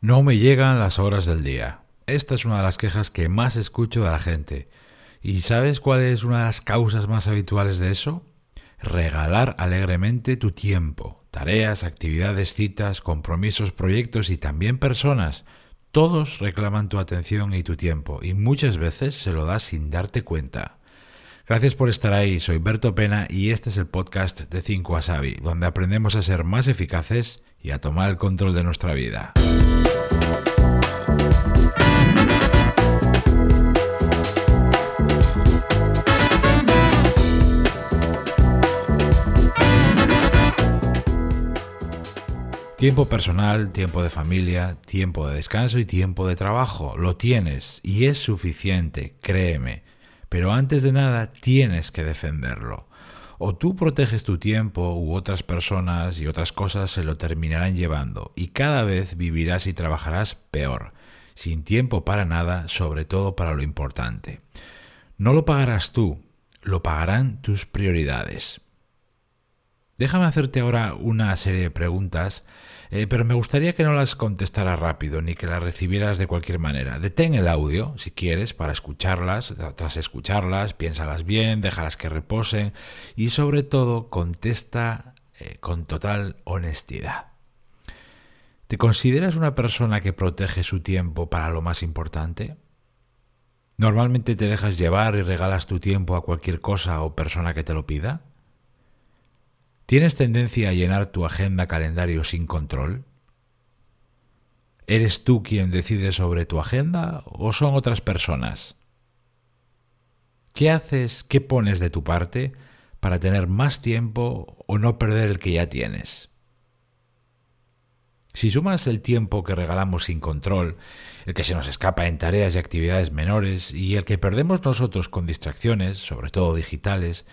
No me llegan las horas del día. Esta es una de las quejas que más escucho de la gente. ¿Y sabes cuál es una de las causas más habituales de eso? Regalar alegremente tu tiempo, tareas, actividades, citas, compromisos, proyectos y también personas. Todos reclaman tu atención y tu tiempo y muchas veces se lo das sin darte cuenta. Gracias por estar ahí, soy Berto Pena y este es el podcast de 5 Asabi, donde aprendemos a ser más eficaces y a tomar el control de nuestra vida. Tiempo personal, tiempo de familia, tiempo de descanso y tiempo de trabajo. Lo tienes y es suficiente, créeme. Pero antes de nada tienes que defenderlo. O tú proteges tu tiempo u otras personas y otras cosas se lo terminarán llevando y cada vez vivirás y trabajarás peor, sin tiempo para nada, sobre todo para lo importante. No lo pagarás tú, lo pagarán tus prioridades. Déjame hacerte ahora una serie de preguntas eh, pero me gustaría que no las contestaras rápido ni que las recibieras de cualquier manera. Detén el audio, si quieres, para escucharlas, tras escucharlas, piénsalas bien, déjalas que reposen y sobre todo contesta eh, con total honestidad. ¿Te consideras una persona que protege su tiempo para lo más importante? ¿Normalmente te dejas llevar y regalas tu tiempo a cualquier cosa o persona que te lo pida? ¿Tienes tendencia a llenar tu agenda calendario sin control? ¿Eres tú quien decide sobre tu agenda o son otras personas? ¿Qué haces, qué pones de tu parte para tener más tiempo o no perder el que ya tienes? Si sumas el tiempo que regalamos sin control, el que se nos escapa en tareas y actividades menores y el que perdemos nosotros con distracciones, sobre todo digitales,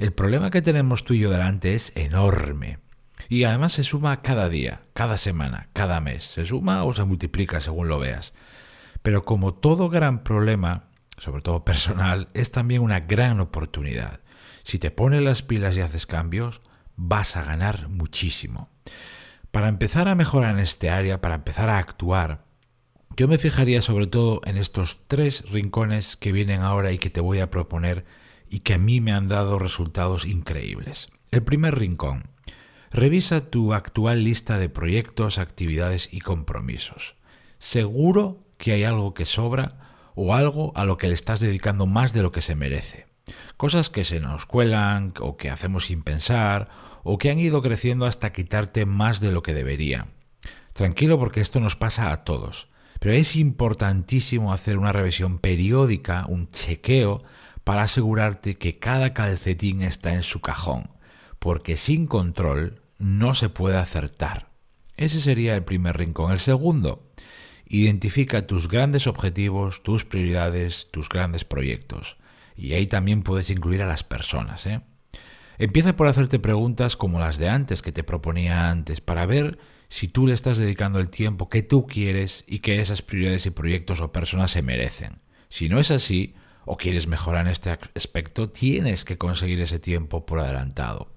el problema que tenemos tú y yo delante es enorme. Y además se suma cada día, cada semana, cada mes. Se suma o se multiplica según lo veas. Pero como todo gran problema, sobre todo personal, es también una gran oportunidad. Si te pones las pilas y haces cambios, vas a ganar muchísimo. Para empezar a mejorar en este área, para empezar a actuar, yo me fijaría sobre todo en estos tres rincones que vienen ahora y que te voy a proponer y que a mí me han dado resultados increíbles. El primer rincón. Revisa tu actual lista de proyectos, actividades y compromisos. Seguro que hay algo que sobra o algo a lo que le estás dedicando más de lo que se merece. Cosas que se nos cuelan o que hacemos sin pensar o que han ido creciendo hasta quitarte más de lo que debería. Tranquilo porque esto nos pasa a todos, pero es importantísimo hacer una revisión periódica, un chequeo para asegurarte que cada calcetín está en su cajón, porque sin control no se puede acertar. Ese sería el primer rincón. El segundo, identifica tus grandes objetivos, tus prioridades, tus grandes proyectos. Y ahí también puedes incluir a las personas. ¿eh? Empieza por hacerte preguntas como las de antes que te proponía antes, para ver si tú le estás dedicando el tiempo que tú quieres y que esas prioridades y proyectos o personas se merecen. Si no es así, o quieres mejorar en este aspecto, tienes que conseguir ese tiempo por adelantado.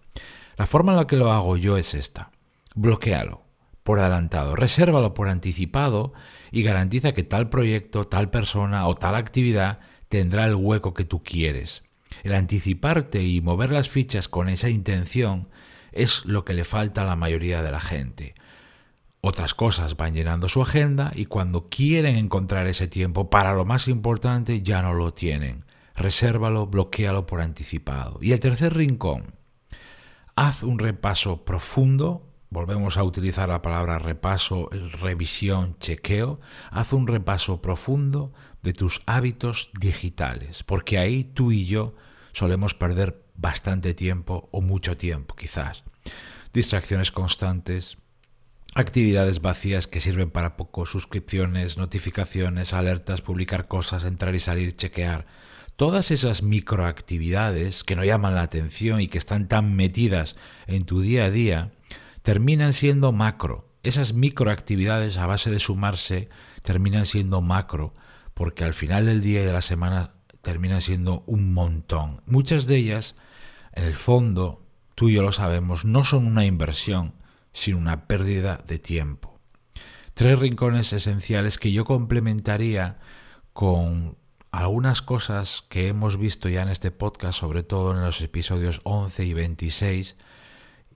La forma en la que lo hago yo es esta. Bloquealo por adelantado, resérvalo por anticipado y garantiza que tal proyecto, tal persona o tal actividad tendrá el hueco que tú quieres. El anticiparte y mover las fichas con esa intención es lo que le falta a la mayoría de la gente. Otras cosas van llenando su agenda y cuando quieren encontrar ese tiempo para lo más importante ya no lo tienen. Resérvalo, bloquealo por anticipado. Y el tercer rincón, haz un repaso profundo, volvemos a utilizar la palabra repaso, revisión, chequeo, haz un repaso profundo de tus hábitos digitales, porque ahí tú y yo solemos perder bastante tiempo o mucho tiempo quizás. Distracciones constantes, actividades vacías que sirven para poco, suscripciones, notificaciones, alertas, publicar cosas, entrar y salir, chequear. Todas esas microactividades que no llaman la atención y que están tan metidas en tu día a día, terminan siendo macro. Esas microactividades a base de sumarse terminan siendo macro, porque al final del día y de la semana terminan siendo un montón. Muchas de ellas, en el fondo, tú y yo lo sabemos, no son una inversión, sin una pérdida de tiempo. tres rincones esenciales que yo complementaría con algunas cosas que hemos visto ya en este podcast, sobre todo en los episodios 11 y 26,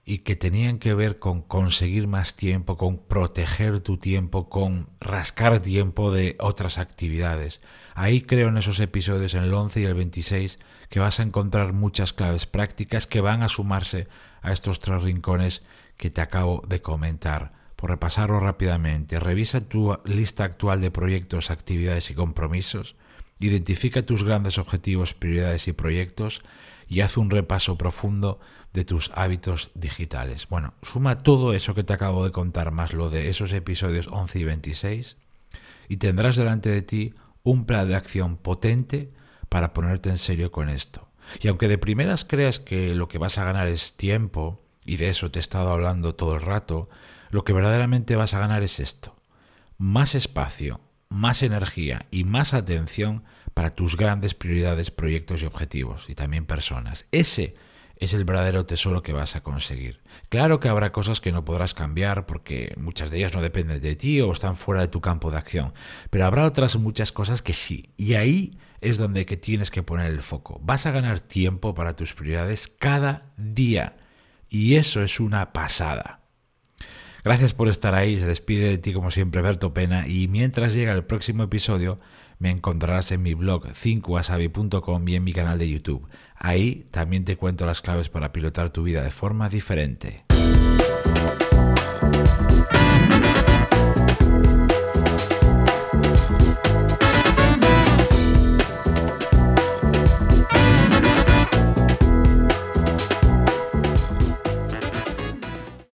y que tenían que ver con conseguir más tiempo, con proteger tu tiempo, con rascar tiempo de otras actividades. Ahí creo en esos episodios, en el 11 y el 26, que vas a encontrar muchas claves prácticas que van a sumarse a estos tres rincones que te acabo de comentar. Por repasarlo rápidamente, revisa tu lista actual de proyectos, actividades y compromisos, identifica tus grandes objetivos, prioridades y proyectos y haz un repaso profundo de tus hábitos digitales. Bueno, suma todo eso que te acabo de contar más lo de esos episodios 11 y 26 y tendrás delante de ti un plan de acción potente para ponerte en serio con esto. Y aunque de primeras creas que lo que vas a ganar es tiempo, y de eso te he estado hablando todo el rato, lo que verdaderamente vas a ganar es esto. Más espacio, más energía y más atención para tus grandes prioridades, proyectos y objetivos, y también personas. Ese es el verdadero tesoro que vas a conseguir. Claro que habrá cosas que no podrás cambiar porque muchas de ellas no dependen de ti o están fuera de tu campo de acción, pero habrá otras muchas cosas que sí, y ahí es donde que tienes que poner el foco. Vas a ganar tiempo para tus prioridades cada día y eso es una pasada. Gracias por estar ahí, se despide de ti como siempre Berto Pena y mientras llega el próximo episodio me encontrarás en mi blog 5wasabi.com y en mi canal de YouTube. Ahí también te cuento las claves para pilotar tu vida de forma diferente.